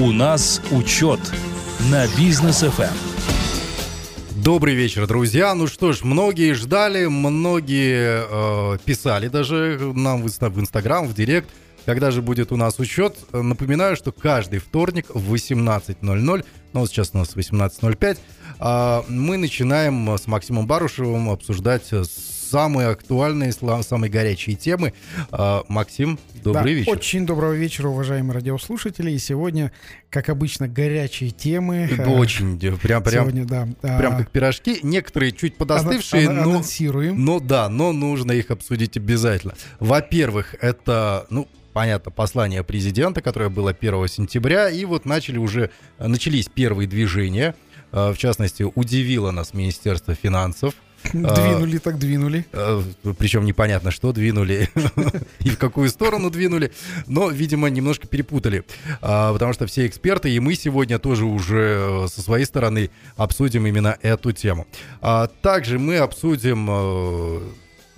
У нас учет на бизнес FM. Добрый вечер, друзья. Ну что ж, многие ждали, многие э, писали даже нам в, Инстаграм, в Директ, когда же будет у нас учет. Напоминаю, что каждый вторник в 18.00, ну вот сейчас у нас 18.05, э, мы начинаем с Максимом Барушевым обсуждать самые актуальные, самые горячие темы. А, Максим, добрый да, вечер. Очень доброго вечера, уважаемые радиослушатели. И сегодня, как обычно, горячие темы. Очень, прям, прям, сегодня, да, прям как пирожки. Некоторые чуть подостывшие, ан- но, но да, но нужно их обсудить обязательно. Во-первых, это, ну, понятно, послание президента, которое было 1 сентября, и вот начали уже, начались первые движения. А, в частности, удивило нас Министерство финансов, Двинули а, так двинули. А, причем непонятно, что двинули и в какую сторону двинули. Но, видимо, немножко перепутали. А, потому что все эксперты, и мы сегодня тоже уже э, со своей стороны обсудим именно эту тему. Также мы обсудим э,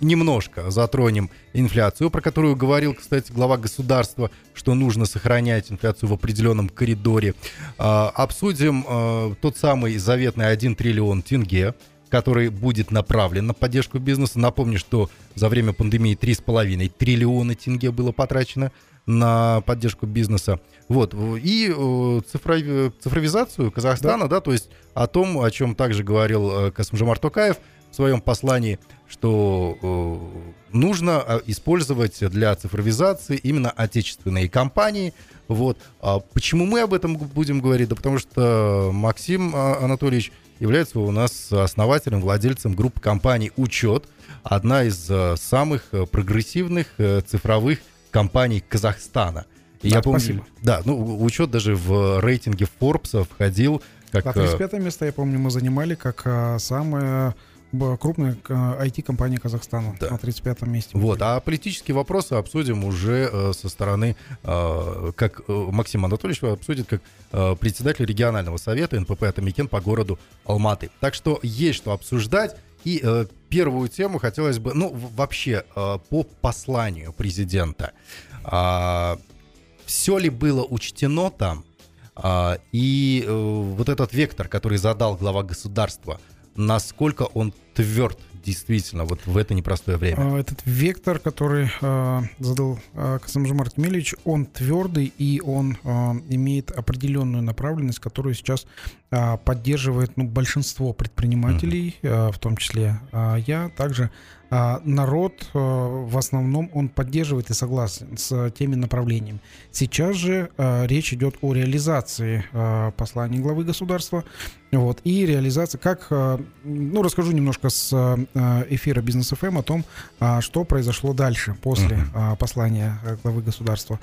немножко затронем инфляцию, про которую говорил, кстати, глава государства, что нужно сохранять инфляцию в определенном коридоре. Обсудим э, тот самый заветный 1 триллион тенге, который будет направлен на поддержку бизнеса. Напомню, что за время пандемии 3,5 триллиона тенге было потрачено на поддержку бизнеса. Вот. И э, цифровизацию Казахстана, да. да, то есть о том, о чем также говорил э, Касымжамар Токаев в своем послании, что э, нужно использовать для цифровизации именно отечественные компании. Вот. А почему мы об этом будем говорить? Да потому что Максим Анатольевич является у нас основателем, владельцем группы компаний «Учет», одна из э, самых э, прогрессивных э, цифровых компаний Казахстана. И да, я помню, спасибо. Да, ну, учет даже в рейтинге Forbes входил как... Да, 35 место, я помню, мы занимали как самое крупная IT-компания Казахстана да. на 35-м месте. Вот, а политические вопросы обсудим уже э, со стороны, э, как э, Максим Анатольевич обсудит, как э, председатель регионального совета НПП «Атамикен» по городу Алматы. Так что есть что обсуждать. И э, первую тему хотелось бы, ну, вообще, э, по посланию президента. Э, все ли было учтено там? Э, и э, вот этот вектор, который задал глава государства – насколько он тверд действительно вот в это непростое время? А, этот вектор, который э, задал э, Касамжимар Тмелевич, он твердый и он э, имеет определенную направленность, которую сейчас э, поддерживает ну, большинство предпринимателей, mm-hmm. э, в том числе э, я. Также а, народ э, в основном он поддерживает и согласен с теми направлениями. Сейчас же э, речь идет о реализации э, послания главы государства. Вот, и реализация, как, ну, расскажу немножко с эфира Бизнес ФМ о том, что произошло дальше, после uh-huh. послания главы государства.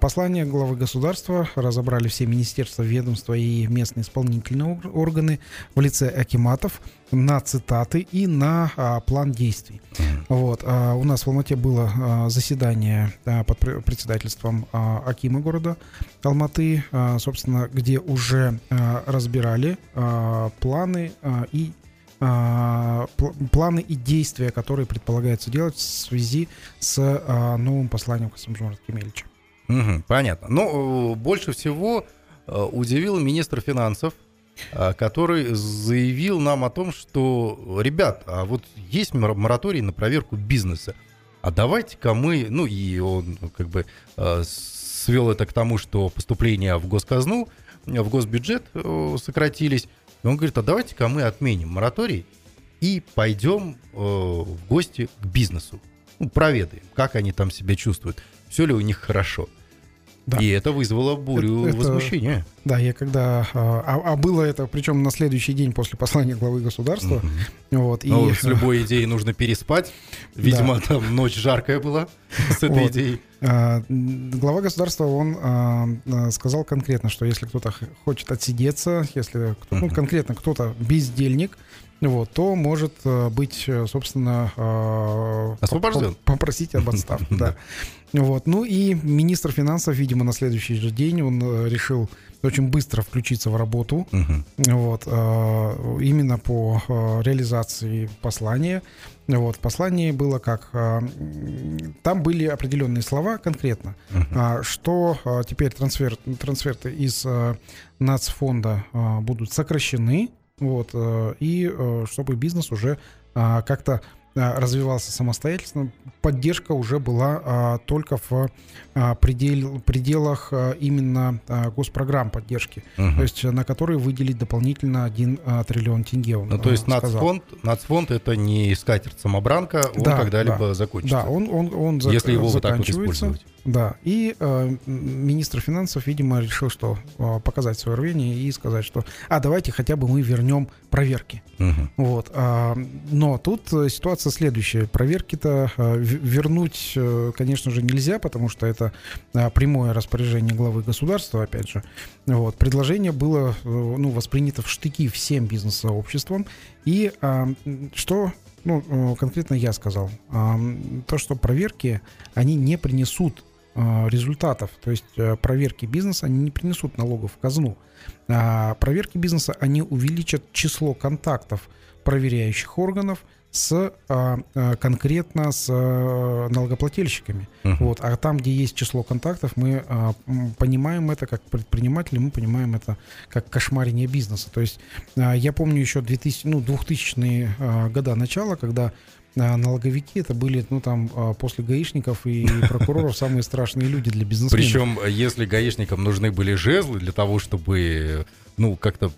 Послание главы государства разобрали все министерства, ведомства и местные исполнительные органы в лице акиматов на цитаты и на а, план действий. Вот. А, у нас в Алмате было а, заседание а, под председательством а, Акима города Алматы, а, собственно, где уже а, разбирали а, планы а, и а, планы и действия, которые предполагается делать в связи с а, новым посланием Касымжона Кемельевича. Угу, понятно. Но э, больше всего э, удивил министр финансов а, который заявил нам о том, что, ребят, а вот есть мораторий на проверку бизнеса, а давайте-ка мы, ну и он как бы а, свел это к тому, что поступления в госказну, в госбюджет э, сократились. И он говорит, а давайте-ка мы отменим мораторий и пойдем э, в гости к бизнесу. Ну, проведаем, как они там себя чувствуют, все ли у них хорошо. Да. И это вызвало бурю это, возмущения. Да, я когда... А, а, а было это, причем на следующий день после послания главы государства. Угу. Вот, и... Ну, с любой идеей нужно переспать. Видимо, да. там ночь жаркая была с этой вот. идеей. А, глава государства, он а, сказал конкретно, что если кто-то хочет отсидеться, если ну, конкретно кто-то бездельник, вот, то может э, быть, э, собственно, э, освобожден. Попросить об отставке, да. Вот. Ну и министр финансов, видимо, на следующий же день он решил очень быстро включиться в работу. Вот. Именно по реализации послания. Вот, в послании было как? а, Там были определенные слова конкретно, а, что а, теперь трансфер, трансферты из а, нацфонда а, будут сокращены, вот, а, и а, чтобы бизнес уже а, как-то а, развивался самостоятельно, поддержка уже была а, только в а, предел- пределах а, именно а, госпрограмм поддержки, Мгм. то есть а, на которые выделить дополнительно 1 триллион тенге. он, Ну, то а, есть сказал. нацфонд, нацфонд это не скатерть-самобранка, он Да, когда-либо закончится. Да, он, он, он зак- если его вот так вот использовать. Да, и э, министр финансов, видимо, решил, что э, показать свое рвение и сказать, что, а давайте хотя бы мы вернем проверки. Мгм. Вот, а, но тут э, ситуация следующая: проверки-то э, вернуть, э, конечно же, нельзя, потому что это а, прямое распоряжение главы государства, опять же. Вот предложение было, э, ну, воспринято в штыки всем бизнес-сообществом, и м, что ну, э, конкретно я сказал, А, то, что проверки, они не принесут э, результатов. То есть э, проверки бизнеса, они не принесут налогов в казну. А проверки бизнеса, они увеличат число контактов проверяющих органов с а, конкретно с налогоплательщиками. Мгм. Вот. А там, где есть число контактов, мы понимаем это как предприниматели, мы понимаем это как кошмарение бизнеса. То есть я помню еще 2000, ну, 2000-е а, года начала, когда налоговики это были, ну там, а, после гаишников и прокуроров самые страшные люди для бизнесменов. Причем, э, если гаишникам нужны были жезлы для того, чтобы, ну, как-то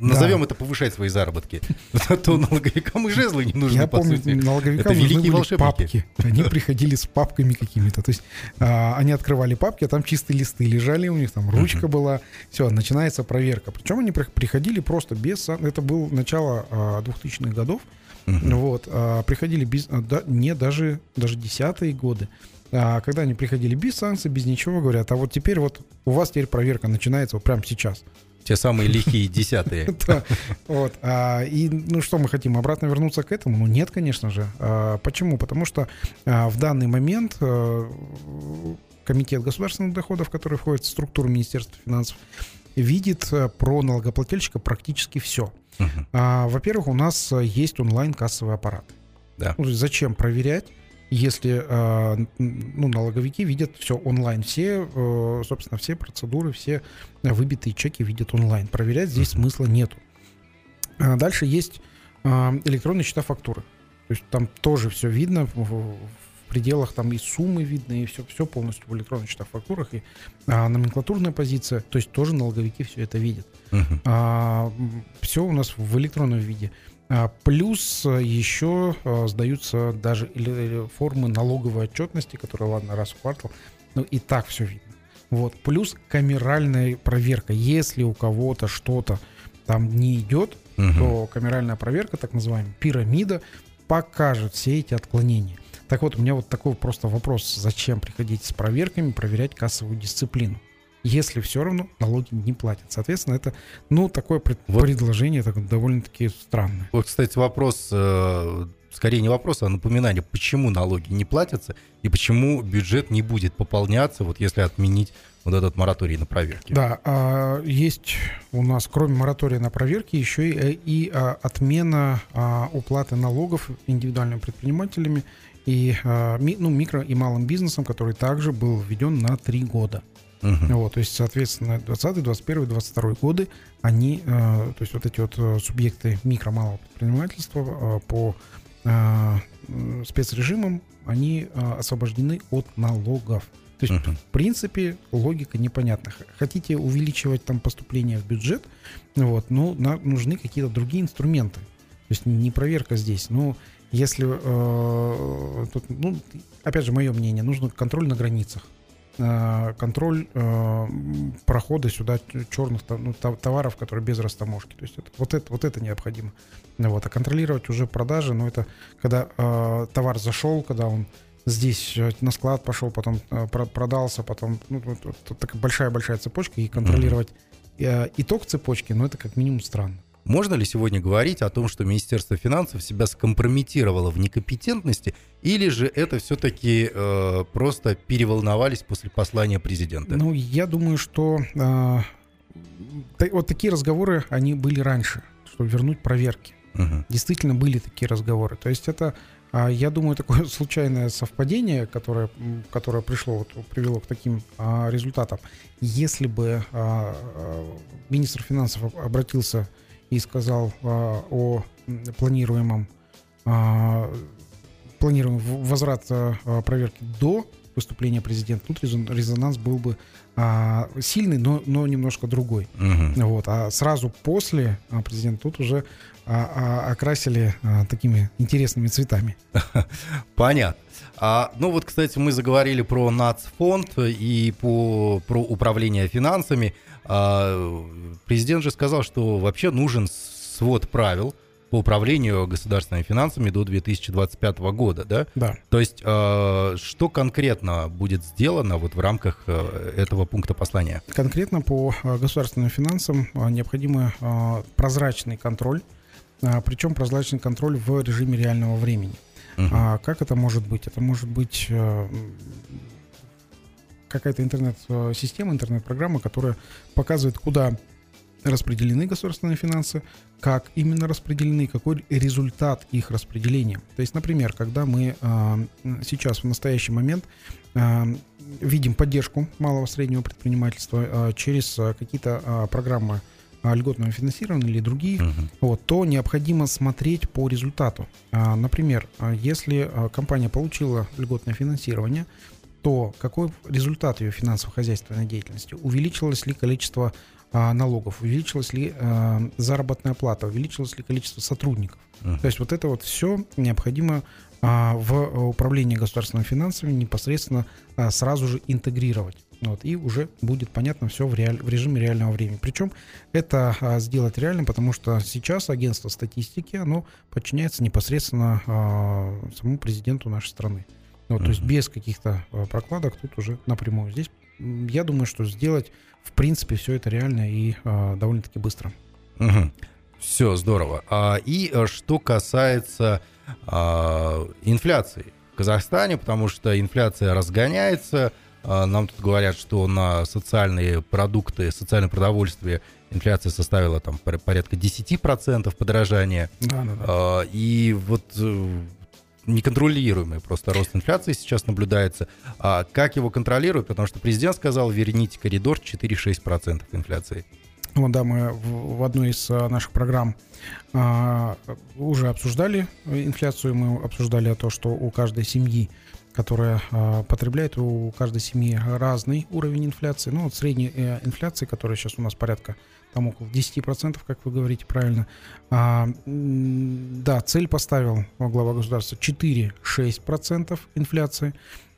назовем это повышать свои заработки, то налоговикам и жезлы не нужны, Я по помню, сути. налоговикам Это нужны были волшебники. папки. Они приходили с папками какими-то. То есть а, они открывали папки, а там чистые листы лежали у них, там ручка была. Все, начинается проверка. Причем они при- приходили просто без... Это было начало а, 2000-х годов. Мгм. Вот, а, приходили без, а, да, не даже, даже десятые годы. А, когда они приходили без санкций, без ничего, говорят, а вот теперь вот у вас теперь проверка начинается вот прямо сейчас. Те самые лихие десятые. Вот. а, И ну что мы хотим, обратно вернуться к этому? Ну нет, конечно же. А, Почему? Потому что в данный момент э, Комитет государственных доходов, который входит в структуру Министерства финансов, видит э, про налогоплательщика практически все. Мгм. А, Во-первых, у нас э, есть онлайн-кассовый аппарат. Да. Ну, зачем проверять, если н- ну, налоговики видят все онлайн, все, э, собственно, все процедуры, все выбитые чеки видят онлайн. Проверять здесь Мгм. смысла нету. А Дальше есть э, электронные счета фактуры. То есть там тоже все видно в пределах там и суммы видно, и все, все полностью в электронных счетах фактурах, и а, номенклатурная позиция, то есть тоже налоговики все это видят Мгм. все у нас в электронном виде. А, Плюс а, еще а, сдаются даже формы налоговой отчетности, которые, ладно, раз в квартал, но и так все видно. Вот. Плюс камеральная проверка. Если у кого-то что-то там не идет, Мгм. то камеральная проверка, так называемая пирамида, покажет все эти отклонения. Так вот, у меня вот такой просто вопрос. Зачем приходить с проверками, проверять кассовую дисциплину? Если все равно налоги не платят. Соответственно, это, ну, такое пред- Вот. предложение так, довольно-таки странное. Вот, кстати, вопрос, э, скорее не вопрос, а напоминание, почему налоги не платятся и почему бюджет не будет пополняться, вот если отменить вот этот мораторий на проверки. Да, а, есть у нас, кроме моратория на проверки, еще и, э, и, а, отмена а, уплаты налогов индивидуальными предпринимателями и а, ну, микро и малым бизнесом, который также был введен на три года. Мгм. Вот, то есть, соответственно, 20, 21, 22 годы, они, э, то есть вот эти вот э, субъекты микро малого предпринимательства э, по спецрежимам, они освобождены от налогов. То есть, Мгм. в принципе, логика непонятна. Хотите увеличивать там поступление в бюджет, вот, ну, на- нужны какие-то другие инструменты. То есть не проверка здесь. Ну, если, э, тут, ну, опять же, мое мнение, нужен контроль на границах э, контроль э, прохода сюда черных ну, товаров, которые без растаможки. То есть это, вот, это, вот это необходимо. Ну Вот. А контролировать уже продажи, ну это когда э, товар зашел, когда он здесь э, на склад пошел, потом э, про- продался, потом ну, вот- вот- такая большая-большая цепочка, и контролировать э, итог цепочки, ну это как минимум странно. Можно ли сегодня говорить о том, что Министерство финансов себя скомпрометировало в некомпетентности, или же это все-таки э, просто переволновались после послания президента? Ну, я думаю, что э, вот такие разговоры, они были раньше, чтобы вернуть проверки. Мгм. Действительно были такие разговоры. То есть это, а, я думаю, такое случайное совпадение, которое, которое пришло, вот, привело к таким а, результатам. Если бы а, министр финансов об- обратился и сказал а, о планируемом а, планируемый в- возврат а, проверки до выступления президента, тут резон- резонанс был бы а, сильный, но, но немножко другой. Мгм. Вот, а сразу после президента тут уже а, а, окрасили а, такими интересными цветами. Понятно. А, ну вот, кстати, мы заговорили про нацфонд и по, про управление финансами. А, президент же сказал, что вообще нужен свод правил по управлению государственными финансами до 2025 года, да? Да. То есть, а, что конкретно будет сделано вот в рамках а, этого пункта послания? Конкретно по а, государственным финансам а, необходим прозрачный контроль, причем прозрачный контроль в режиме реального времени. Мгм. А как это может быть? Это может быть э, какая-то интернет-система, интернет-программа, которая показывает, куда распределены государственные финансы, как именно распределены, какой результат их распределения. То есть, например, когда мы а, сейчас в настоящий момент а, видим поддержку малого среднего предпринимательства а, через какие-то программы льготного финансирования или другие, Мгм. вот, то необходимо смотреть по результату. Например, если компания получила льготное финансирование, то какой результат ее финансово-хозяйственной деятельности? Увеличилось ли количество а, налогов, увеличилась ли а, заработная плата, увеличилось ли количество сотрудников? Мгм. То есть вот это вот все необходимо а, в управлении государственными финансами непосредственно а, сразу же интегрировать. Вот, и уже будет понятно все в, реаль- в режиме реального времени. Причем это а, сделать реально, потому что сейчас агентство статистики, оно подчиняется непосредственно а, самому президенту нашей страны. Вот, То есть без каких-то а, прокладок тут уже напрямую. Здесь я думаю, что сделать в принципе все это реально и а, довольно-таки быстро. Все здорово. А, и э, что касается а, инфляции в Казахстане, потому что инфляция разгоняется. А, нам тут говорят, что на социальные продукты, социальное продовольствие инфляция составила там пор- порядка 10% подорожания. Да, да, да. А, и вот э, неконтролируемый просто рост инфляции сейчас наблюдается. А как его контролируют? Потому что президент сказал, верните коридор 4-6% инфляции. Вот, да, мы в, одной из а, наших программ а, уже обсуждали инфляцию. Мы обсуждали то, что у каждой семьи, которая а, потребляет, у каждой семьи разный уровень инфляции. Ну, вот средняя э, инфляция, которая сейчас у нас порядка там около 10%, как вы говорите правильно. А, да, цель поставил глава государства 4-6% инфляции.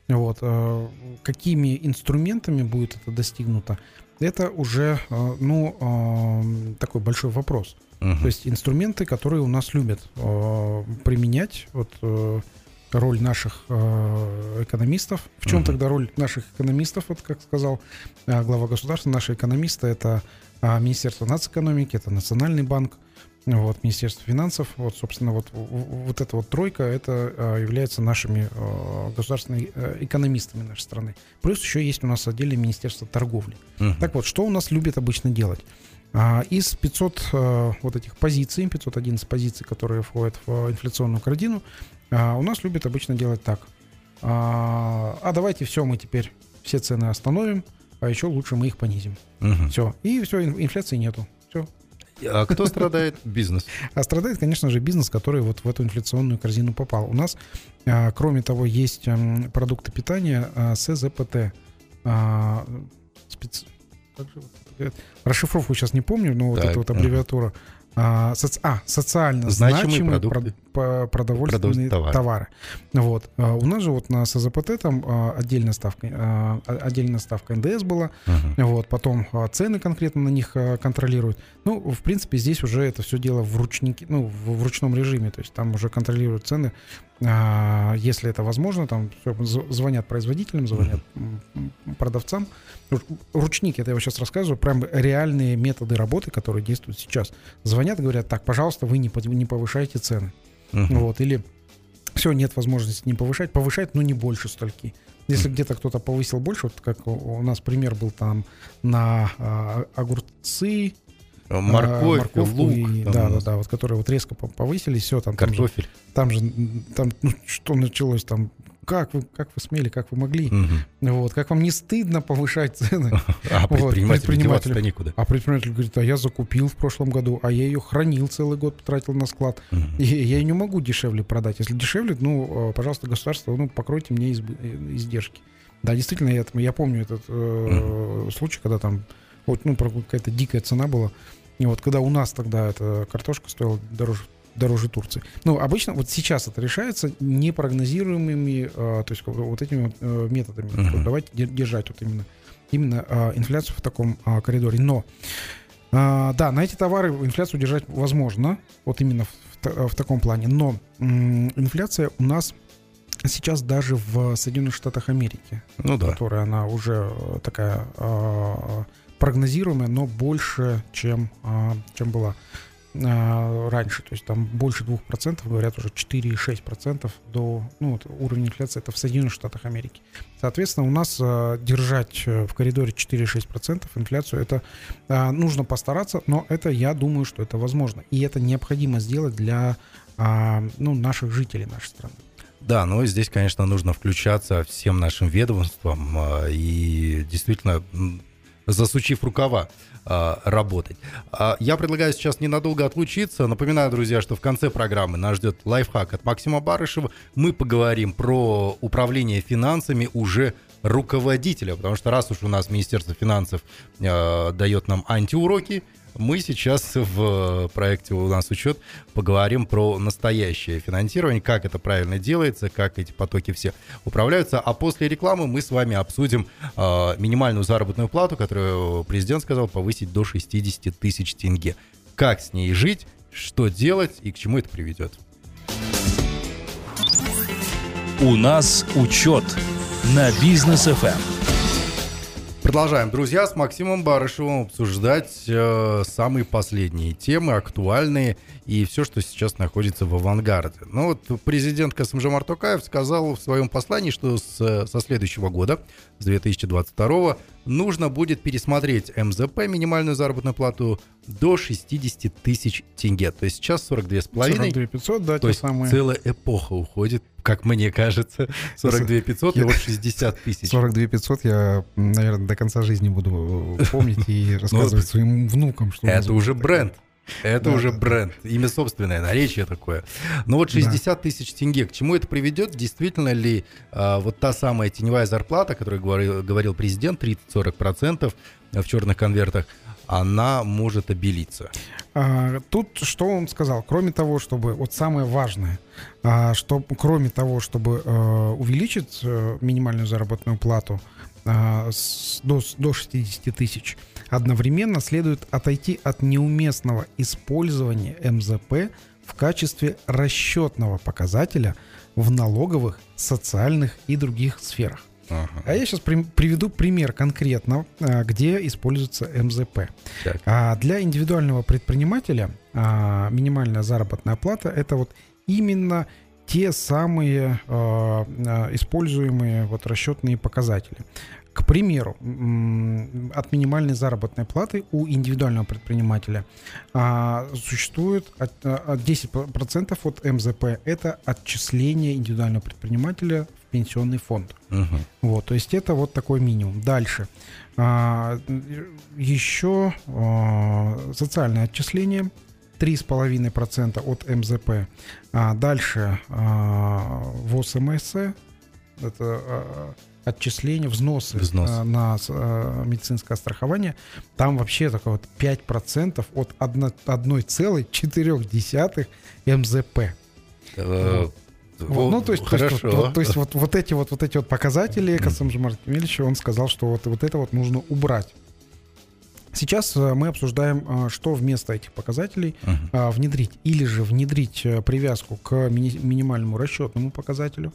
Вот, э, какими инструментами будет это достигнуто, это уже, э, ну, э, такой большой вопрос. Мгм. То есть инструменты, которые у нас любят применять, вот э, роль наших экономистов. В чем Мгм. тогда роль наших экономистов, вот как сказал глава государства, наши экономисты это а, Министерство нацэкономики, это Национальный банк, вот, Министерство финансов, вот, собственно, вот, вот эта вот тройка, это а, является нашими э, государственными э, экономистами нашей страны. Плюс еще есть у нас отдельное Министерство торговли. Мгм. Так вот, что у нас любят обычно делать? А, Из 500 э, вот этих позиций, 511 позиций, которые входят в инфляционную корзину, а, у нас любят обычно делать так. А а давайте все, мы теперь все цены остановим, а еще лучше мы их понизим. Мгм. Все. И все, инфляции нету. Все. А кто страдает? Бизнес. А страдает, конечно же, бизнес, который вот в эту инфляционную корзину попал. У нас, а, кроме того, есть продукты питания а, СЗПТ. А, спец-? Расшифровку сейчас не помню, но вот Так, эта вот аббревиатура. А, соци- а, социально Значимые значимые, продукты. про- продовольственные товары. товары. Вот. А, У нас же вот на СЗПТ там а, отдельная ставка, а, отдельная ставка НДС была, Мгм. вот, потом цены конкретно на них контролируют. Ну, в принципе, здесь уже это все дело в ручнике, ну, в, ручном режиме, то есть там уже контролируют цены, если это возможно, там звонят производителям, звонят продавцам. Ру- Ручник, это я вот сейчас рассказываю, прям реальные методы работы, которые действуют сейчас. Звонят, говорят, так, пожалуйста, вы не повышайте цены. Мгм. Вот, или все, нет возможности не повышать, повышать, но не больше стольки. Если где-то кто-то повысил больше, вот как у, нас пример был там на а, огурцы, а, Морковь, морковку лук, и- да, да, да, вот которые вот резко по- повысились, все там, там же, картофель. там же, там, ну, что началось там, как вы, как вы смели, как вы могли, Мгм. вот, как вам не стыдно повышать цены, А предпринимателю. деваться-то некуда. а предприниматель говорит, а я закупил в прошлом году, а я ее хранил целый год, потратил на склад, Мгм. и я ее не могу дешевле продать, если дешевле, ну, э, пожалуйста, государство, ну, покройте мне избы- э, издержки. Да, действительно, я, я помню этот э, случай, когда там вот, ну, какая-то дикая цена была. И вот когда у нас тогда эта картошка стоила дороже дороже Турции. Ну, обычно вот сейчас это решается непрогнозируемыми, э, то есть вот этими э, методами. Вот Давайте де- держать вот именно, именно э, инфляцию в таком э, коридоре. Но э, да, на эти товары инфляцию держать возможно, вот именно в, в таком плане. Но инфляция у нас сейчас даже в Соединенных Штатах Америки Ну да. которая она уже э, такая э, прогнозируемая, но больше, чем, э, чем была раньше. То есть там больше 2%, говорят уже 4,6% до ну, вот уровня инфляции. Это в Соединенных Штатах Америки. Соответственно, у нас э, держать э, в коридоре 4,6% инфляцию, это э, нужно постараться, но это, я думаю, что это возможно. И это необходимо сделать для ну, наших жителей нашей страны. Да, но здесь, конечно, нужно включаться всем нашим ведомствам а, и действительно, засучив рукава, а, работать. А, Я предлагаю сейчас ненадолго отлучиться. Напоминаю, друзья, что в конце программы нас ждет лайфхак от Максима Барышева. Мы поговорим про управление финансами уже руководителя, потому что раз уж у нас Министерство финансов э, дает нам антиуроки, мы сейчас в проекте «У нас учет» поговорим про настоящее финансирование, как это правильно делается, как эти потоки все управляются. А после рекламы мы с вами обсудим э, минимальную заработную плату, которую президент сказал повысить до 60 тысяч тенге. Как с ней жить, что делать и к чему это приведет. У нас учет на бизнес Эм. Продолжаем, друзья, с Максимом Барышевым обсуждать э, самые последние темы, актуальные и все, что сейчас находится в авангарде. Ну вот президент Касымжамар Токаев сказал в своем послании, что с, со следующего года, с 2022, нужно будет пересмотреть МЗП, минимальную заработную плату, до 60 тысяч тенге. То есть сейчас 42 с половиной. 42 500, да, То есть самые. целая эпоха уходит, как мне кажется. 42 500 и Я- вот 60 тысяч. 42 500 я, наверное, до конца жизни буду помнить и рассказывать своим внукам, что... Это уже бренд. Это Да, уже да, да. бренд. Имя собственное, наречие такое. Но вот 60 тысяч тенге, к чему это приведет? Действительно ли а, вот та самая теневая зарплата, о которой говорил, говорил президент, 30-40% в черных конвертах, она может обелиться? А, Тут что он сказал? Кроме того, чтобы... Вот самое важное, а, что кроме того, чтобы э, увеличить э, минимальную заработную плату а, с- до, до 60 тысяч, одновременно следует отойти от неуместного использования МЗП в качестве расчетного показателя в налоговых, социальных и других сферах. А я сейчас приведу пример конкретно, а, где используется МЗП. Так. А для индивидуального предпринимателя а, минимальная заработная плата это вот именно те самые а, а, используемые вот расчетные показатели. К примеру, от минимальной заработной платы у индивидуального предпринимателя а, существует от, а, от 10% от МЗП. Это отчисление индивидуального предпринимателя в пенсионный фонд. Мгм. Вот, то есть это вот такой минимум. Дальше. Еще социальное отчисление 3,5% от МЗП. А дальше а, ВОЗ МС, это а, отчисление, взносы Взнос. а, на с- а, медицинское страхование. Там вообще такое вот 5% от одно- 1,4 МЗП. Э, Вот, ну, то есть, то есть, хорошо. вот, вот, то есть вот, вот эти вот, вот эти вот показатели Касымжамар Кемельевич, он сказал, что вот, вот это вот нужно убрать. Сейчас э, мы обсуждаем, э, что вместо этих показателей а, внедрить. Или же внедрить э, привязку к мини- минимальному расчетному показателю,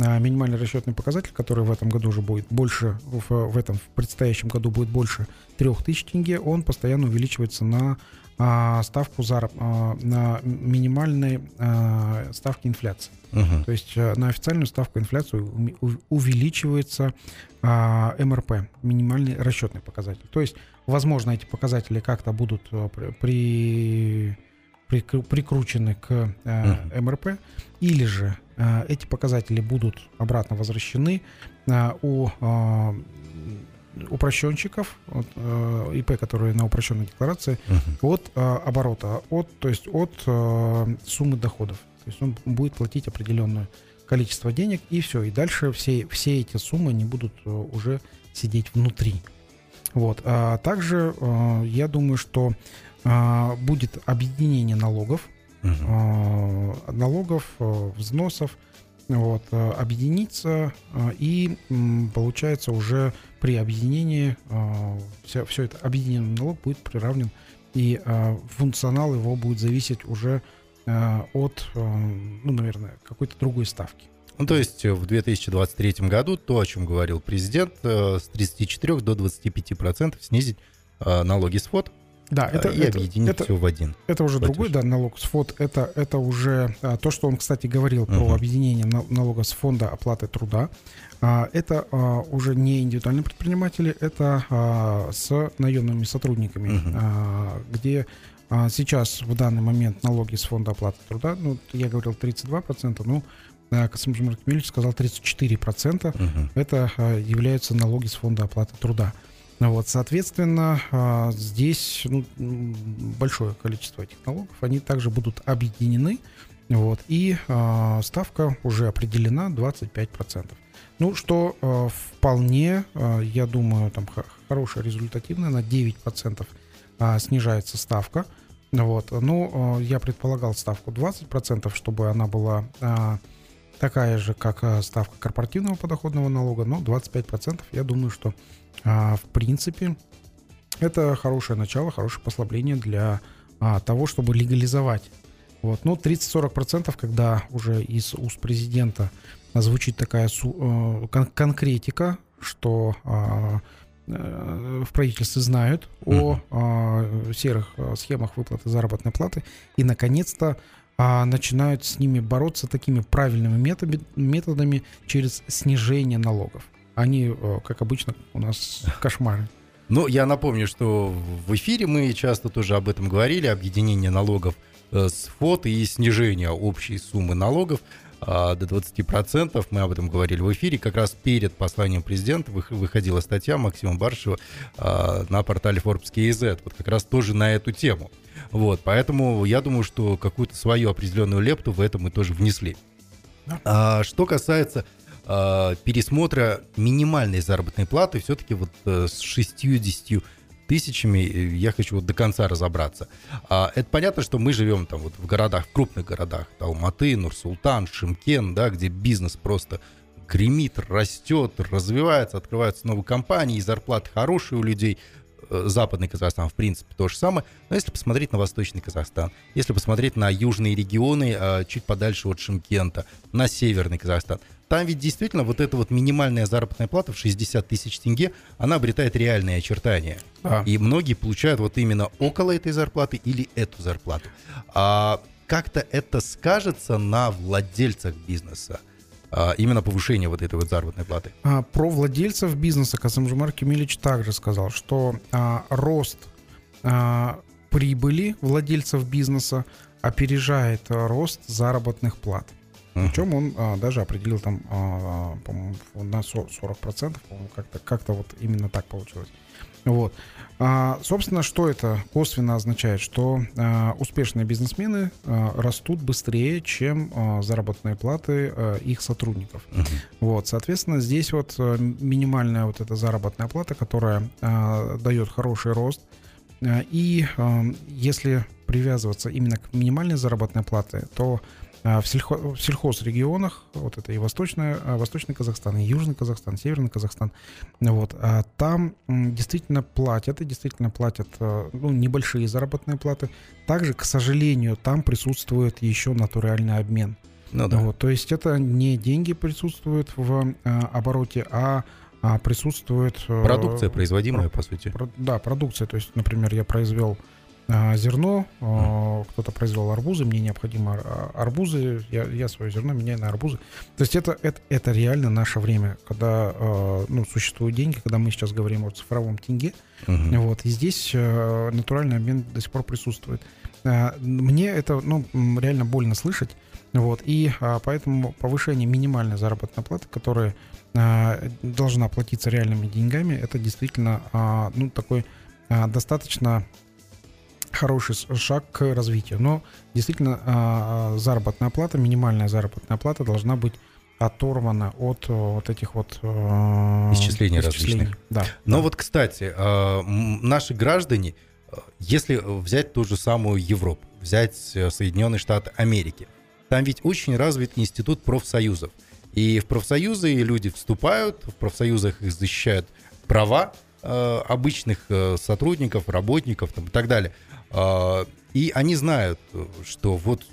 а, минимальный расчетный показатель, который в этом году уже будет больше, в, в этом в предстоящем году будет больше 3000 тенге, он постоянно увеличивается на а, ставку зараб, а, на минимальной а, ставки инфляции. Мгм. То есть на официальную ставку инфляции увеличивается а, МРП, минимальный расчетный показатель. То есть, возможно, эти показатели как-то будут а, при, при- прикру- прикручены к а, МРП, или же а, эти показатели будут обратно возвращены а, у а, упрощенщиков, от, э, ИП, которые на упрощенной декларации, Мгм. от э, оборота, от, то есть от э, суммы доходов. То есть он будет платить определенное количество денег, и все. И дальше все, все эти суммы не будут э, уже сидеть внутри. Вот. А также э, я думаю, что э, будет объединение налогов, э, налогов, взносов, вот, объединиться, и получается уже при объединении все, все это объединенный налог будет приравнен, и функционал его будет зависеть уже от, ну, наверное, какой-то другой ставки. Ну, то есть э, в 2023 году то, о чем говорил президент, э, с 34 до 25 процентов снизить э, налоги с ФОД Да, это, и это, объединить это- все в один. Это уже Платеж. другой, да, налог с ФОД. Это, это уже а, то, что он, кстати, говорил про Мгм. объединение на- налога с фонда оплаты труда. А, это а, уже не индивидуальные предприниматели, это а, с наемными сотрудниками, а, где а, сейчас в данный момент налоги с фонда оплаты труда, ну, я говорил 32%, ну, а, Касым Кемельевич сказал 34%. Мгм. Это а, являются налоги с фонда оплаты труда. Ну Вот, соответственно, а, здесь ну, большое количество этих налогов, они также будут объединены, вот, и а, ставка уже определена 25%. Ну, что вполне, я думаю, там хорошая результативная, на 9% а, снижается ставка. Вот. Ну, я предполагал ставку 20%, чтобы она была такая же, как а, ставка корпоративного подоходного налога, но 25% я думаю, что а, в принципе это хорошее начало, хорошее послабление для а, того, чтобы легализовать. Вот. Ну, 30-40%, когда уже из уст президента звучит такая э, кон- конкретика, что а, э, в правительстве знают о а, серых схемах выплаты заработной платы и, наконец-то, а, начинают с ними бороться такими правильными методи- методами через снижение налогов. Они, э, как обычно, у нас кошмары. Ну, я напомню, что в эфире мы часто тоже об этом говорили, объединение налогов э, с ФОД и снижение общей суммы налогов а, до 20%. Мы об этом говорили в эфире. Как раз перед посланием президента вых- выходила статья Максима Баршева а, на портале Forbes KZ. Вот как раз тоже на эту тему. Вот, поэтому я думаю, что какую-то свою определенную лепту в это мы тоже внесли. А, что касается а, пересмотра минимальной заработной платы, все-таки вот э, с 60 тысячами э, я хочу вот до конца разобраться. А, это понятно, что мы живем там вот в городах, в крупных городах, Алматы, Нур-Султан, Шимкен, да, где бизнес просто гремит, растет, развивается, открываются новые компании, зарплаты хорошие у людей. Э, Западный Казахстан, в принципе, то же самое. Но если посмотреть на Восточный Казахстан, если посмотреть на южные регионы, э, чуть подальше от Шимкента, на Северный Казахстан, там ведь действительно вот эта вот минимальная заработная плата в 60 тысяч тенге, она обретает реальные очертания. Да. И многие получают вот именно около этой зарплаты или эту зарплату. А как-то это скажется на владельцах бизнеса? А, именно повышение вот этой вот заработной платы. А, Про владельцев бизнеса Касымжумар Кемелич также сказал, что а, рост прибыли владельцев бизнеса опережает рост заработных плат. Причем он а, даже определил там, а, по-моему, на со- 40%, по-моему, как-то, как-то вот именно так получилось. Вот. А, собственно, что это косвенно означает? Что а, успешные бизнесмены а, растут быстрее, чем а, заработные платы а, их сотрудников. Мгм. Вот, соответственно, здесь вот минимальная вот эта заработная плата, которая дает хороший рост. И если привязываться именно к минимальной заработной плате, то э, в, сельхо- в сельхозрегионах, вот это и Восточная, э, Восточный Казахстан, и Южный Казахстан, Северный Казахстан, вот, а там действительно платят, и действительно платят ну, небольшие заработные платы. Также, к сожалению, там присутствует еще натуральный обмен. Ну да. Вот, то есть это не деньги присутствуют в обороте, а, а присутствует... э, Продукция производимая, по сути. про- да, продукция. То есть, например, я произвел а, зерно, а, кто-то произвел арбузы, мне необходимо ар- арбузы, я, я свое зерно меняю на арбузы. То есть это, это, это реально наше время, когда а, ну, существуют деньги, когда мы сейчас говорим о цифровом тенге, Мгм. вот, и здесь натуральный обмен до сих пор присутствует. А, Мне это ну, реально больно слышать. Вот, и а, поэтому повышение минимальной заработной платы, которая а, должна платиться реальными деньгами, это действительно а, ну, такой а, достаточно хороший шаг к развитию. Но действительно а, а, заработная плата, минимальная заработная плата должна быть оторвана от э, вот этих вот э, Исчислений исчислений. различных. Да. Но да. вот, кстати, м, наши граждане, а, если взять ту же самую Европу, взять э, Соединенные Штаты Америки, там ведь очень развит институт профсоюзов. И в профсоюзы люди вступают, в профсоюзах их защищают права э, обычных э, сотрудников, работников там, и так далее. А, И они знают, что вот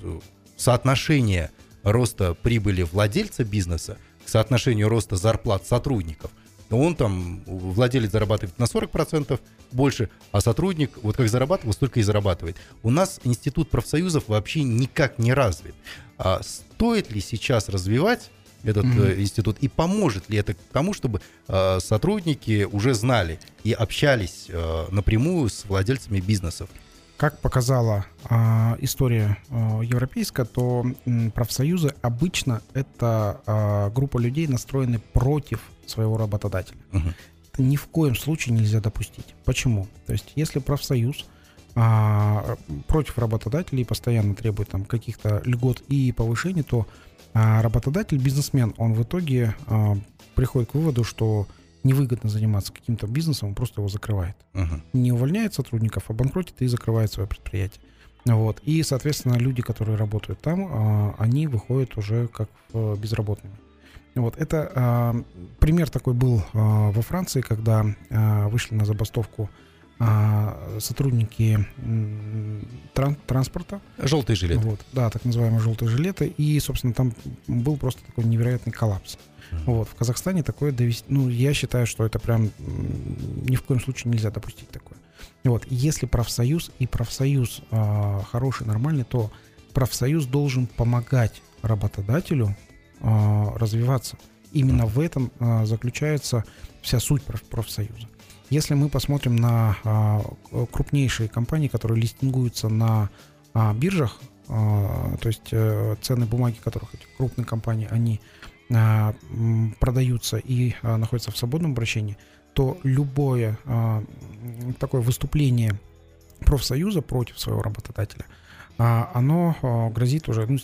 соотношение роста прибыли владельца бизнеса к соотношению роста зарплат сотрудников, он там, владелец зарабатывает на 40% больше, а сотрудник, вот как зарабатывал, столько и зарабатывает. У нас институт профсоюзов вообще никак не развит. А стоит ли сейчас развивать этот э, институт и поможет ли это к тому, чтобы э, сотрудники уже знали и общались э, напрямую с владельцами бизнесов? Как показала а, история а, европейская, то м, профсоюзы обычно это а, группа людей, настроены против своего работодателя. Мгм. Это ни в коем случае нельзя допустить. Почему? То есть, если профсоюз а, против работодателей постоянно требует там каких-то льгот и повышений, то а, работодатель, бизнесмен, он в итоге а, приходит к выводу, что невыгодно заниматься каким-то бизнесом, он просто его закрывает Мгм. не увольняет сотрудников, а банкротит и закрывает свое предприятие. Вот. И, соответственно, люди, которые работают там, а, они выходят уже как э, безработными. Вот. Это а, пример такой был а, во Франции, когда вышли на забастовку сотрудники тран- транспорта, Желтый жилет. вот, да, так называемые желтые жилеты, и, собственно, там был просто такой невероятный коллапс. Вот, в Казахстане такое довести, ну, я считаю, что это прям ни в коем случае нельзя допустить такое. Вот, если профсоюз и профсоюз а, хороший, нормальный, то профсоюз должен помогать работодателю а, развиваться. Именно в этом а, заключается вся суть проф- профсоюза. Если мы посмотрим на а, крупнейшие компании, которые листингуются на а, биржах, а, то есть э, ценные бумаги которых эти крупные компании, они м, продаются и а, находятся в свободном обращении, то любое а, такое выступление профсоюза против своего работодателя, а, оно а, грозит уже ну,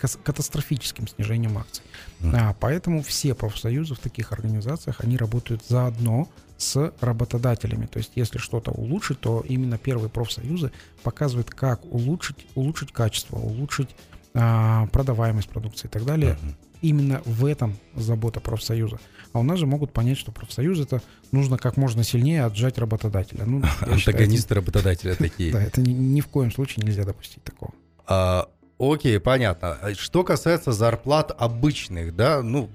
кас- катастрофическим снижением акций. А, поэтому все профсоюзы в таких организациях, они работают заодно с работодателями. То есть, если что-то улучшить, то именно первые профсоюзы показывают, как улучшить, улучшить качество, улучшить а, продаваемость продукции и так далее. Мгм. Именно в этом забота профсоюза. А у нас же могут понять, что профсоюз это нужно как можно сильнее отжать работодателя. Ну, Антагонисты работодателя такие. Да, это ни, в коем случае нельзя допустить такого. А, окей, понятно. А Что касается зарплат обычных, да, ну,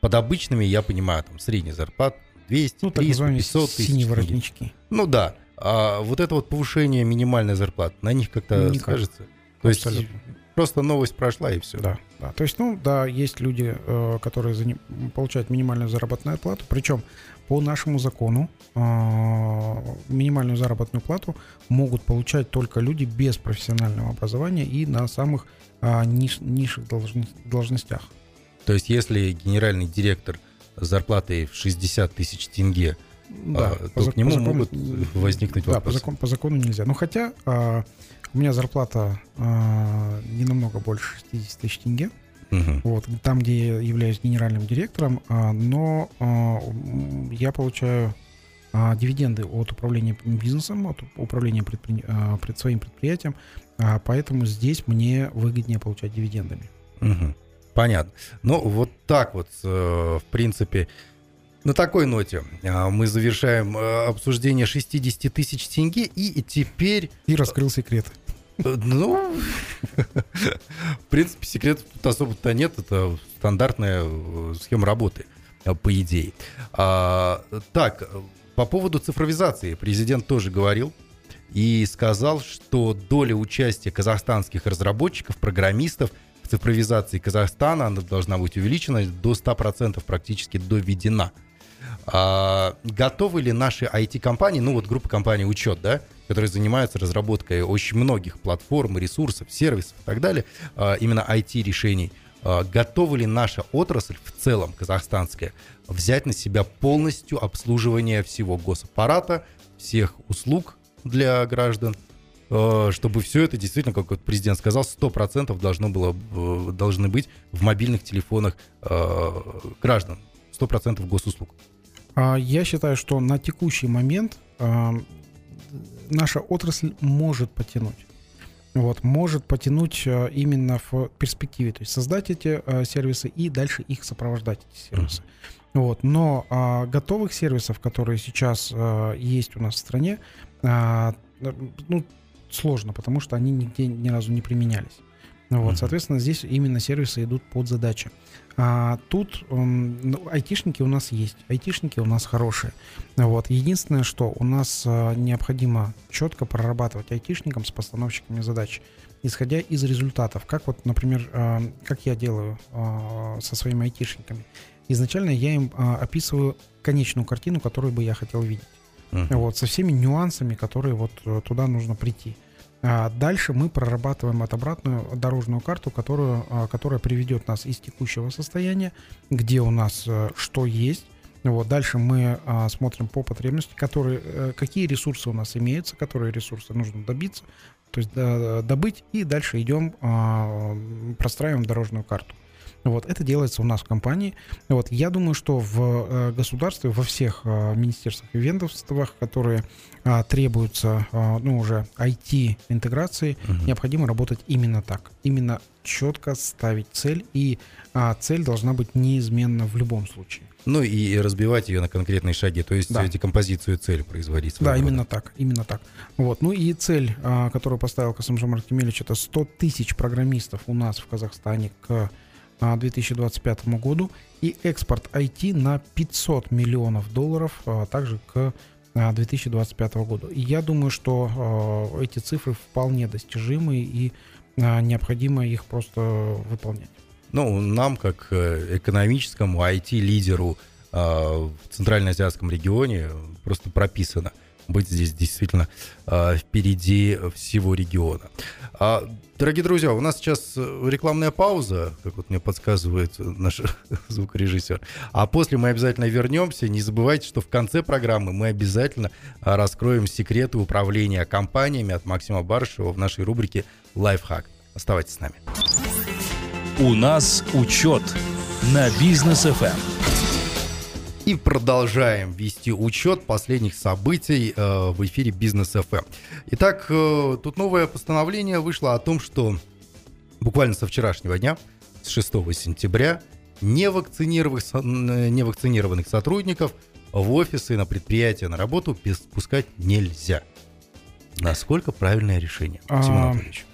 под обычными я понимаю, там, средний зарплат 200, Ну, так 300, называемые 500 тысяч синие воротнички. Ну да. А вот это вот повышение минимальной зарплаты, на них как-то Никак. скажется? То есть Абсолютно. Просто новость прошла и все. Да, да. То есть, ну, да, есть люди, э, которые за не- получают минимальную заработную плату. Причем по нашему закону э, минимальную заработную плату могут получать только люди без профессионального образования и на самых а, ниш- низших должн- должностях. То есть если генеральный директор зарплатой в 60 тысяч тенге, Да, а, по то к нему по закону- могут возникнуть Да, по, вопросы. закон- по закону нельзя. Ну, хотя а, у меня зарплата а, не намного больше 60 тысяч тенге. Мгм. Вот, там, где я являюсь генеральным директором, а, но а, я получаю а, дивиденды от управления бизнесом, от управления предпри- а, пред своим предприятием, а, поэтому здесь мне выгоднее получать дивидендами. Мгм. Понятно. Ну, вот так вот, э, в принципе, на такой ноте а, мы завершаем э, обсуждение 60 тысяч тенге, и теперь И раскрыл секрет. Э, ну, в принципе, секретов тут особо-то нет. Это стандартная э, схема работы, по идее. А, так, по поводу цифровизации президент тоже говорил и сказал, что доля участия казахстанских разработчиков, программистов в цифровизации Казахстана она должна быть увеличена до 100%, практически доведена. А, готовы ли наши IT-компании, ну вот группа компаний «Учет», да, которые занимаются разработкой очень многих платформ, ресурсов, сервисов и так далее, а, именно IT-решений, а, готова ли наша отрасль в целом, казахстанская, взять на себя полностью обслуживание всего госаппарата, всех услуг для граждан, а, чтобы все это действительно, как президент сказал, 100% должно было, э, должны быть в мобильных телефонах граждан, 100% госуслуг. Я считаю, что на текущий момент наша отрасль может потянуть. Вот, может потянуть э, именно в перспективе, то есть создать эти сервисы и дальше их сопровождать, эти сервисы. Вот, но а, готовых сервисов, которые сейчас а, есть у нас в стране, а, ну, сложно, потому что они нигде ни разу не применялись. Вот, соответственно, здесь именно сервисы идут под задачи. А тут ну, айтишники у нас есть, айтишники у нас хорошие. Вот. Единственное, что у нас а, необходимо четко прорабатывать айтишникам с постановщиками задач, исходя из результатов. Как вот, например, а, как я делаю а, со своими айтишниками. Изначально я им описываю конечную картину, которую бы я хотел видеть. Uh-huh. Вот, со всеми нюансами, которые вот э, туда нужно прийти. А дальше мы прорабатываем от обратную дорожную карту, которую, а, которая приведет нас из текущего состояния, где у нас э, что есть. Вот, дальше мы а, смотрим по потребности, которые, э, какие ресурсы у нас имеются, которые ресурсы нужно добиться, то есть добыть, и дальше идем, простраиваем дорожную карту. Вот, это делается у нас в компании. Вот, я думаю, что в э, государстве, во всех э, министерствах и ведомствах, которые а, требуются, а, ну, уже IT-интеграции, угу. необходимо работать именно так. Именно четко ставить цель, и а, цель должна быть неизменна в любом случае. Ну и разбивать ее на конкретные шаги, то есть да. декомпозицию цели производить. Да, рода. именно так, именно так. Вот. Ну и цель, которую поставил Касымжан Артемельевич, это 100 тысяч программистов у нас в Казахстане к 2025 году и экспорт IT на 500 миллионов долларов а, также к 2025 году. И я думаю, что а, эти цифры вполне достижимы и а, необходимо их просто выполнять. Ну, нам, как э, экономическому IT-лидеру в Центральноазиатском регионе, просто прописано – быть здесь действительно э, впереди всего региона. А, дорогие друзья, у нас сейчас рекламная пауза, как вот мне подсказывает наш звукорежиссер. А после мы обязательно вернемся. Не забывайте, что в конце программы мы обязательно раскроем секреты управления компаниями от Максима Барышева в нашей рубрике «Лайфхак». Оставайтесь с нами. У нас учет на бизнес FM. И продолжаем вести учет последних событий э, в эфире Бизнес ФМ. Итак, э, тут новое постановление вышло о том, что буквально со вчерашнего дня, с 6 сентября, невакцинированных, невакцинированных сотрудников в офисы, на предприятия, на работу пускать нельзя. Насколько правильное решение, Тимон а, Анатольевич?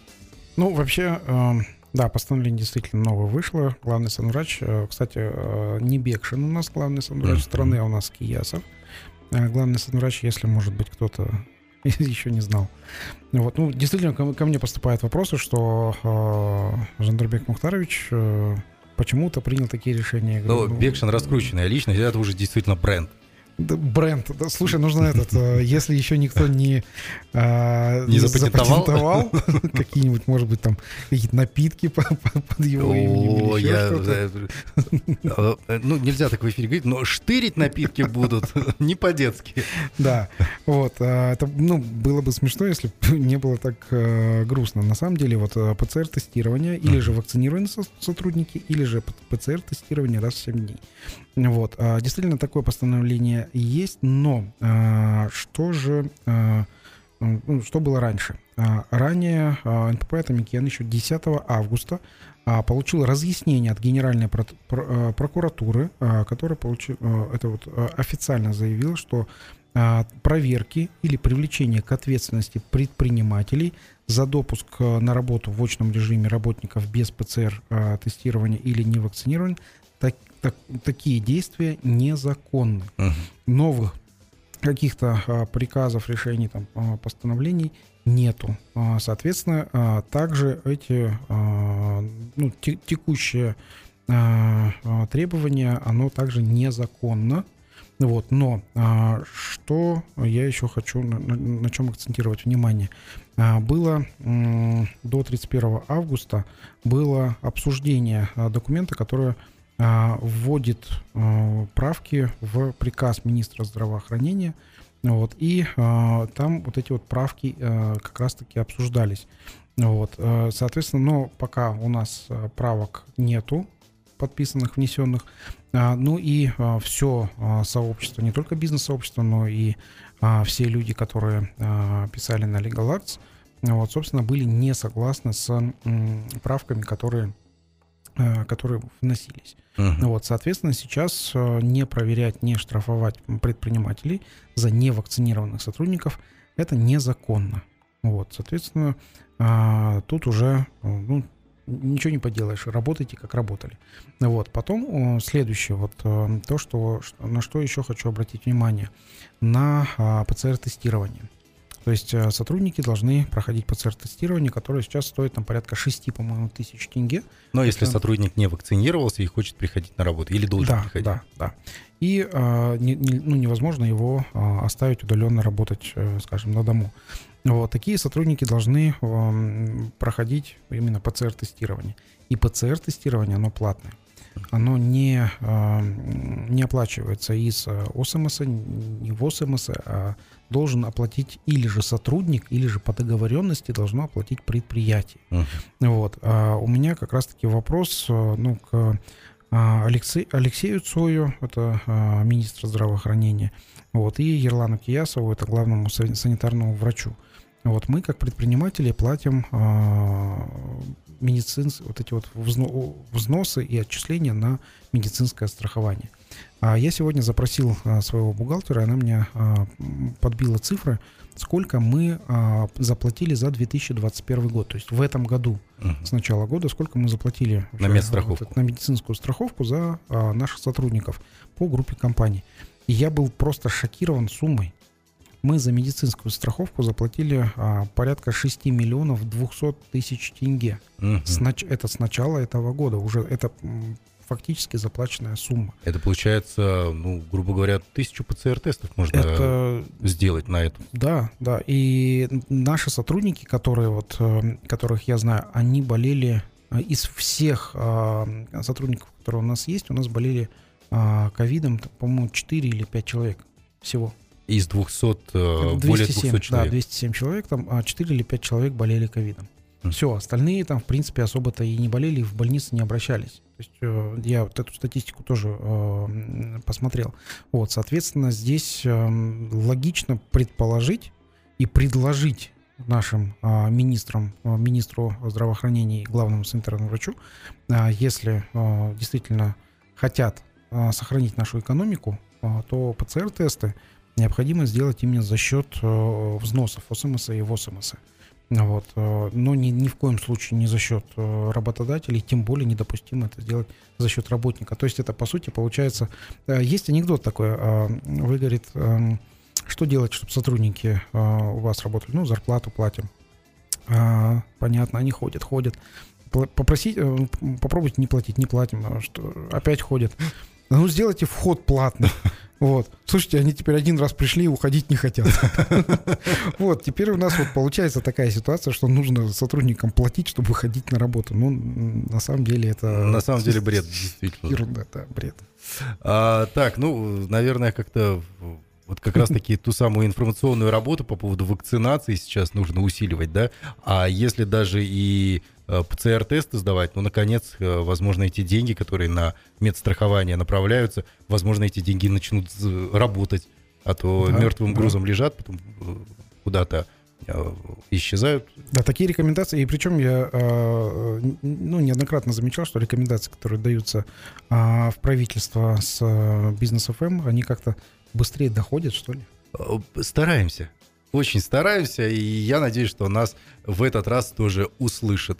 Ну, вообще, э, да, постановление действительно новое вышло. Главный санврач, э, кстати, э, не Бекшин у нас главный санврач mm-hmm. страны, а у нас Киясов. Э, главный санврач, если, может быть, кто-то еще не знал. Вот, ну, действительно, ко, ко мне поступают вопросы, что э, Жандарбек Мухтарович э, почему-то принял такие решения. Ну, ну, Бекшин раскрученная личность, это уже действительно бренд бренд. Да, слушай, нужно этот, э, если еще никто не, а, не запатентовал, запатентовал какие-нибудь, может быть, там какие-то напитки под его именем. О, я, э, ну, нельзя так в эфире говорить, но штырить напитки будут не по-детски. Да, вот. А, это, ну, было бы смешно, если бы не было так э, грустно. На самом деле, вот ПЦР-тестирование или же вакцинированные сотрудники, или же ПЦР-тестирование раз в 7 дней. Вот. А, действительно, такое постановление есть, но а, что же... А, ну, что было раньше? Ранее НПП «Атамикен» еще 10 августа получил разъяснение от Генеральной прокуратуры, которая получил, это вот официально заявила, что проверки или привлечения к ответственности предпринимателей за допуск на работу в очном режиме работников без ПЦР-тестирования или не вакцинирования, так, так, такие действия незаконны. Мгм. Новых каких-то а, приказов, решений, там, а, постановлений нету. А, Соответственно, также эти ну, те- текущее а, требование, оно также незаконно. Вот, но что я еще хочу, на, на- чем акцентировать внимание. Было до 31 августа было обсуждение документа, которое вводит а, правки в приказ министра здравоохранения. Вот, и а, там вот эти вот правки а, как раз-таки обсуждались. Вот, а, соответственно, но пока у нас а, правок нету подписанных, внесенных, а, ну и все сообщество, не только бизнес-сообщество, но и а, все люди, которые а, писали на Legal Acts, вот, собственно, были не согласны с правками, которые, а, которые вносились. Мгм. Вот, соответственно, сейчас э, не проверять, не штрафовать предпринимателей за невакцинированных сотрудников это незаконно. Вот, соответственно, а, тут уже э, ну, ничего не поделаешь, работайте как работали. Вот, потом э, следующее, вот то, что- на что еще хочу обратить внимание, на а, ПЦР-тестирование. То есть э, сотрудники должны проходить ПЦР-тестирование, которое сейчас стоит там порядка 6, по-моему, тысяч тенге. Но если Это- сотрудник не вакцинировался и хочет приходить на работу, или должен да, приходить. Да, да. И а, не- не- ну, невозможно его а, оставить удаленно работать, скажем, на дому. Вот, такие сотрудники должны ам, проходить именно ПЦР-тестирование. И ПЦР-тестирование, оно платное. Оно не, ам, не оплачивается из э, ОСМС, не в ОСМС, а должен оплатить или же сотрудник, или же по договоренности должно оплатить предприятие. Мгм. Вот. А у меня как раз-таки вопрос э, ну, к а, Алексей, Алексею Цою, это а, министр здравоохранения, вот, и Ерлану Киясову, это главному са- санитарному врачу. Вот мы, как предприниматели, платим а, медицинс, вот эти вот взно- взносы и отчисления на медицинское страхование. А я сегодня запросил а, своего бухгалтера, она мне а, подбила цифры, сколько мы заплатили за 2021 год. То есть в этом году Мгм. с начала года, сколько мы заплатили На медстраховку. вот на медицинскую страховку за наших сотрудников по группе компаний. И я был просто шокирован суммой. Мы за медицинскую страховку заплатили а, порядка 6 миллионов 200 тысяч тенге. Мгм. С нач- Это с начала этого года. Уже это фактически заплаченная сумма. Это получается, ну, грубо говоря, тысячу ПЦР-тестов можно Это сделать на это. Да, да. И наши сотрудники, которые вот, э, которых я знаю, они болели э, из всех э, сотрудников, которые у нас есть, у нас болели э, ковидом, по-моему, 4 или 5 человек всего. Из 200, э, более 200 Да, человек. 207 человек, там а 4 или 5 человек болели ковидом. Мгм. Все, остальные там, в принципе, особо-то и не болели, и в больнице не обращались. То есть э, я вот эту статистику тоже э, посмотрел. Вот, соответственно, здесь э, логично предположить и предложить нашим а, министрам, а, министру здравоохранения и главному санитарному врачу, а, если а, действительно хотят а, сохранить нашу экономику, а, то ПЦР-тесты необходимо сделать именно за счет э, взносов ОСМС и ВОСМС. Вот. э, Но ни, ни в коем случае не за счет э, работодателей, тем более недопустимо это сделать за счет работника. То есть это, по сути, получается... Есть анекдот такой. Вы, говорит, эм, что делать, чтобы сотрудники у вас работали? Ну, зарплату платим. А, Понятно, они ходят, ходят. Попросить, попробуйте не платить, не платим. а Что, опять ходят. Ну, сделайте вход платный. Вот. Слушайте, они теперь один раз пришли и уходить не хотят. Вот, теперь у нас вот получается такая ситуация, что нужно сотрудникам платить, чтобы выходить на работу. Ну, на самом деле это... На самом деле бред, действительно. Ерунда, да, бред. А, так, ну, наверное, как-то вот как раз-таки ту самую информационную работу по поводу вакцинации сейчас нужно усиливать, да? А если даже и ПЦР-тесты сдавать, ну, наконец, э, возможно, эти деньги, которые на медстрахование направляются, возможно, эти деньги начнут работать, а то Да, мертвым да. грузом лежат, потом э, куда-то э, исчезают. Да, такие рекомендации, и причем я ну, неоднократно замечал, что рекомендации, которые даются а, в правительство с бизнес ФМ, они как-то быстрее доходят, что ли. Стараемся. Очень стараемся, и я надеюсь, что нас в этот раз тоже услышат.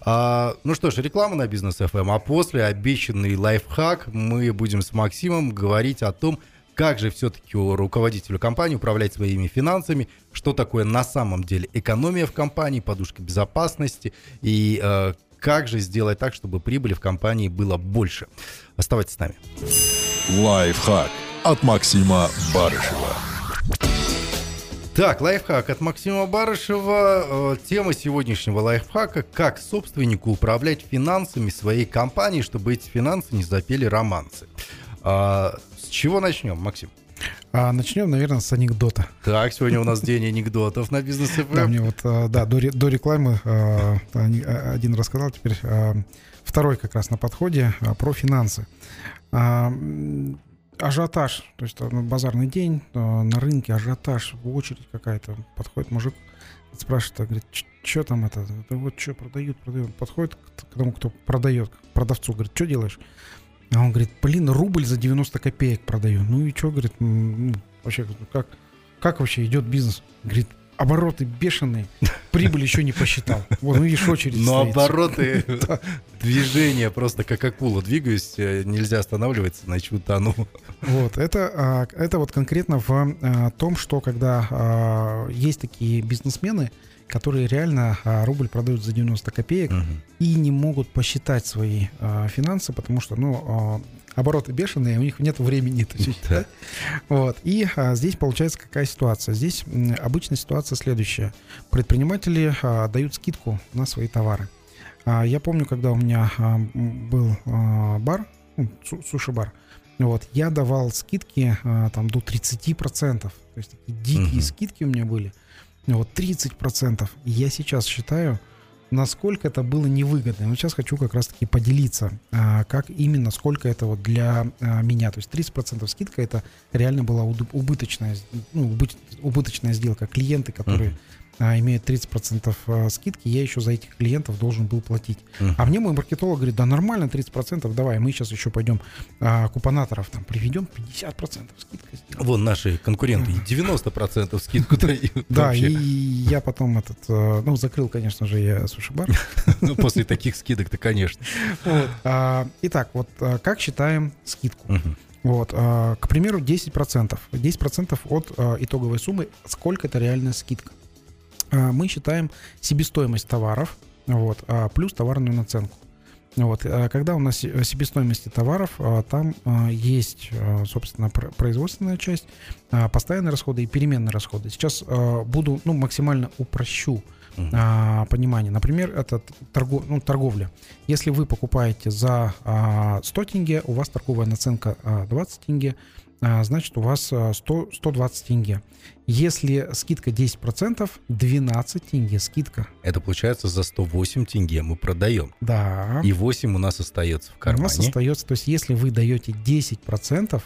А, ну что ж, реклама на бизнес FM, а после обещанный лайфхак мы будем с Максимом говорить о том, как же все-таки руководителю компании управлять своими финансами, что такое на самом деле экономия в компании, подушка безопасности и э, как же сделать так, чтобы прибыли в компании было больше. Оставайтесь с нами. Лайфхак от Максима Барышева. Так, лайфхак от Максима Барышева. Э, тема сегодняшнего лайфхака – как собственнику управлять финансами своей компании, чтобы эти финансы не запели романсы. А, с чего начнем, Максим? А начнем, наверное, с анекдота. Так, сегодня у нас день анекдотов на бизнес Да, мне вот, э, да, до, до рекламы э, один рассказал, теперь второй как раз на подходе про финансы. Ажиотаж, то есть базарный день, на рынке ажиотаж, очередь какая-то, подходит мужик, спрашивает, а, говорит, что там это, да вот что продают, продают, подходит к тому, кто продает, к продавцу, говорит, что делаешь? А он говорит, блин, рубль за 90 копеек продаю. Ну и что, говорит, ну, вообще, как, как вообще идет бизнес? Говорит, обороты бешеные, прибыль еще не посчитал. Вот, ну видишь, очередь Но обороты, движения просто как акула двигаюсь, э, нельзя останавливаться, иначе утону. Вот, это, а, это вот конкретно в а, том, что когда а, есть такие бизнесмены, которые реально рубль продают за 90 копеек угу. и не могут посчитать свои финансы, потому что, ну, обороты бешеные, у них нет времени это считать. Вот. И а, здесь получается какая ситуация? Здесь м, обычная ситуация следующая. Предприниматели а, дают скидку на свои товары. А, я помню, когда у меня а, был а, бар, ну, суши-бар, вот, я давал скидки а, там до 30%. То есть такие дикие угу. скидки у меня были. Вот 30%. Я сейчас считаю, насколько это было невыгодно. Вот сейчас хочу как раз-таки поделиться, а, как именно, сколько это вот для а, меня. То есть 30% скидка это реально была убыточная, ну, убыточная сделка. Клиенты, которые а, имеет 30% а, скидки, я еще за этих клиентов должен был платить. Uh-huh. А мне мой маркетолог говорит, да нормально, 30%, давай, мы сейчас еще пойдем а, купонаторов там приведем, 50% скидка сделаем. Вон наши конкуренты, 90% скидку дают. Да, и я потом этот, а, ну, закрыл, конечно же, я суши-бар. Ну, после таких скидок-то, конечно. Итак, вот как считаем скидку? Вот, к примеру, 10%. 10% от итоговой суммы, сколько это реальная скидка. А, мы считаем себестоимость товаров вот, а, плюс товарную наценку. Вот. А когда у нас себестоимости товаров, там есть, собственно, производственная часть, постоянные расходы и переменные расходы. Сейчас буду ну, максимально упрощу uh-huh. понимание. Например, это торгов, ну, торговля. Если вы покупаете за 100 тенге, у вас торговая наценка 20 тенге, значит, у вас 100, а, 120 тенге. Если скидка 10%, 12 тенге скидка. Это получается за 108 тенге мы продаем. Да. И 8 у нас остается в кармане. У нас остается, то есть если вы даете 10%,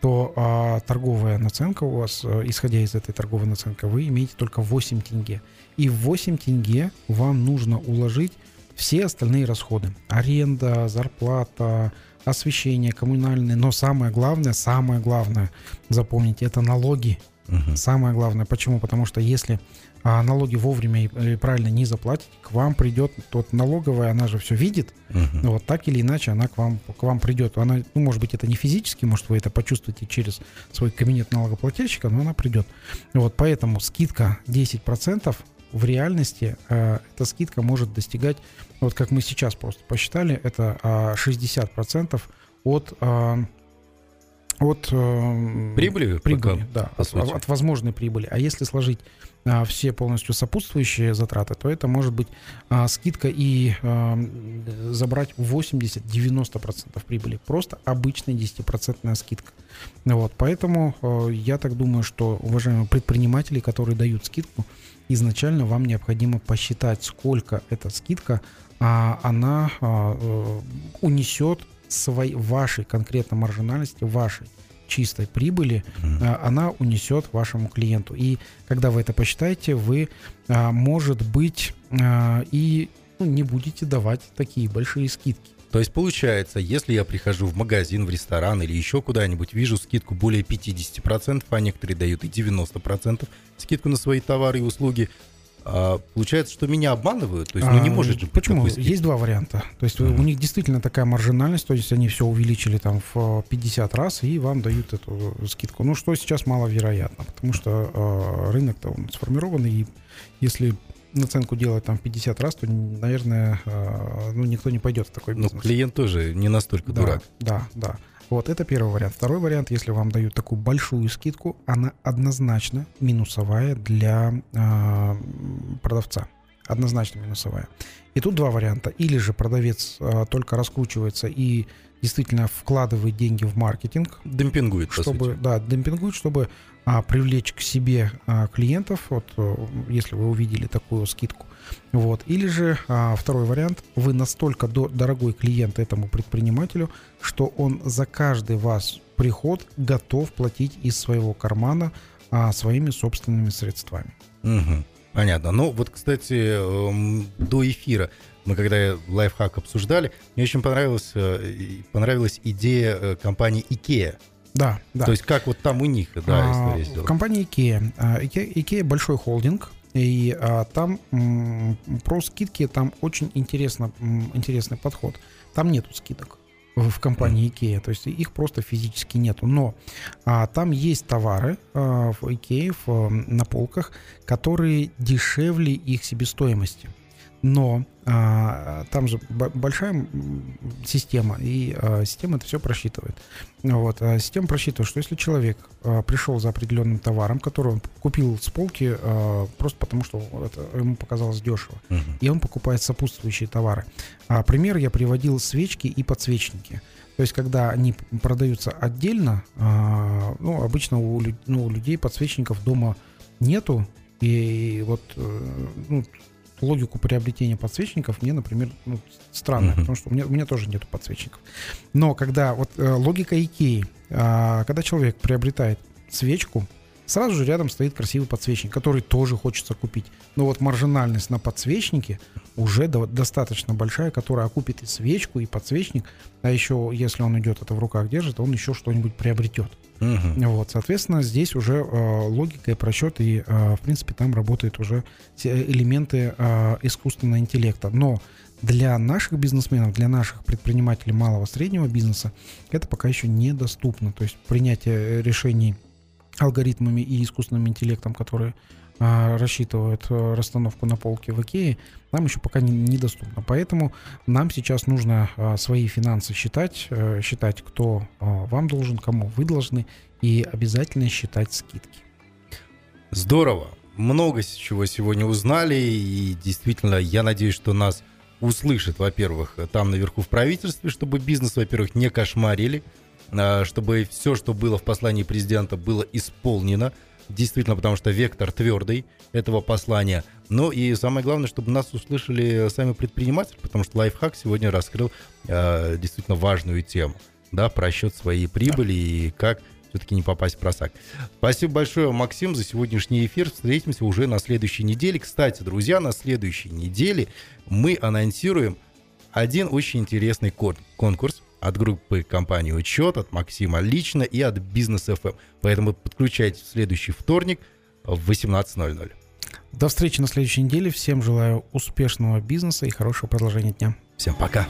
то а, торговая наценка у вас, а, исходя из этой торговой наценки, вы имеете только 8 тенге. И в 8 тенге вам нужно уложить все остальные расходы. Аренда, зарплата, освещение, коммунальные. Но самое главное, самое главное, запомните, это налоги. Угу. Самое главное. Почему? Потому что если а, налоги вовремя и правильно не заплатить, к вам придет тот налоговая, она же все видит, uh вот так или иначе она к вам, к вам придет. Она, ну, может быть, это не физически, может, вы это почувствуете через свой кабинет налогоплательщика, но она придет. Вот поэтому скидка 10% в реальности э, эта скидка может достигать, вот как мы сейчас просто посчитали, это э, 60% от э, от э, прибыли, прибыли пока, да, от, от возможной прибыли. А если сложить а, все полностью сопутствующие затраты, то это может быть а, скидка и а, забрать 80-90% прибыли. Просто обычная 10% скидка. Вот, поэтому а, я так думаю, что уважаемые предприниматели, которые дают скидку, изначально вам необходимо посчитать, сколько эта скидка, а, она а, э, унесет своей, вашей конкретно маржинальности, вашей чистой прибыли, mm-hmm. она унесет вашему клиенту. И когда вы это посчитаете, вы, может быть, и ну, не будете давать такие большие скидки. То есть получается, если я прихожу в магазин, в ресторан или еще куда-нибудь, вижу скидку более 50%, а некоторые дают и 90% скидку на свои товары и услуги, а, получается, что меня обманывают? То есть, ну не А, может же быть Почему? Есть два варианта. То есть Мгм. у них действительно такая маржинальность, то есть они все увеличили там в э, 50 раз и вам дают эту скидку. Ну, что сейчас маловероятно, потому что э, рынок-то он сформирован, и если наценку делать там в 50 раз, то, наверное, э, ну, никто не пойдет в такой Ну, бизнес. клиент тоже не настолько Да, дурак. Да, да. Вот это первый вариант. Второй вариант, если вам дают такую большую скидку, она однозначно минусовая для а, продавца. Однозначно минусовая. И тут два варианта. Или же продавец а, только раскручивается и действительно вкладывает деньги в маркетинг, Демпингует, чтобы, да, демпингует, чтобы а, привлечь к себе а, клиентов, вот, э, если вы увидели такую скидку. Вот. Или же а, второй вариант, вы настолько до- дорогой клиент этому предпринимателю, что он за каждый вас приход готов платить из своего кармана а, своими собственными средствами. Мгм. Понятно. Ну, вот, кстати, эм, до эфира мы когда лайфхак обсуждали, мне очень понравилась, э, понравилась идея э, компании IKEA. Да, да. То есть как вот там у них, да, А, история в сделана. компании IKEA. А, IKEA, IKEA большой холдинг, и а, там м, про скидки там очень интересно, м, интересный подход. Там нету скидок в компании IKEA, то есть их просто физически нету. Но а, там есть товары а, в IKEA в, на полках, которые дешевле их себестоимости. Но а, там же большая система, и а, система это все просчитывает. Вот, а система просчитывает, что если человек а, пришел за определенным товаром, который он купил с полки а, просто потому, что это ему показалось дешево, Мгм. и он покупает сопутствующие товары. А, пример я приводил свечки и подсвечники. То есть, когда они продаются отдельно, а, ну, обычно у, ну, у людей подсвечников дома нету, и вот э, ну, логику приобретения подсвечников мне, например, ну, странно, Мгм. потому что у меня, у меня тоже нету подсвечников. Но когда вот э, логика Икеи, а, когда человек приобретает свечку, сразу же рядом стоит красивый подсвечник, который тоже хочется купить. Но вот маржинальность на подсвечнике уже до- достаточно большая, которая окупит и свечку, и подсвечник, а еще, если он идет это в руках держит, он еще что-нибудь приобретет. Мгм. Вот, соответственно, здесь уже э, логика и просчет, и, э, в принципе, там работают уже элементы э, искусственного интеллекта. Но для наших бизнесменов, для наших предпринимателей малого среднего бизнеса это пока еще недоступно. То есть принятие решений алгоритмами и искусственным интеллектом, которые а, рассчитывают э, расстановку на полке в Икее, нам еще пока не- недоступно. Поэтому нам сейчас нужно а, свои финансы считать, э, считать, кто а, вам должен, кому вы должны, и обязательно считать скидки. Здорово. Много чего сегодня узнали, и действительно, я надеюсь, что нас услышат, во-первых, там наверху в правительстве, чтобы бизнес, во-первых, не кошмарили, чтобы все, что было в послании президента, было исполнено, действительно, потому что вектор твердый этого послания. Ну и самое главное, чтобы нас услышали сами предприниматели, потому что лайфхак сегодня раскрыл а, действительно важную тему, да, про счет своей прибыли и как все-таки не попасть в просак. Спасибо большое, Максим, за сегодняшний эфир. Встретимся уже на следующей неделе. Кстати, друзья, на следующей неделе мы анонсируем один очень интересный кон- конкурс от группы компании «Учет», от Максима лично и от Бизнес ФМ. Поэтому подключайтесь в следующий вторник в 18.00. До встречи на следующей неделе. Всем желаю успешного бизнеса и хорошего продолжения дня. Всем пока.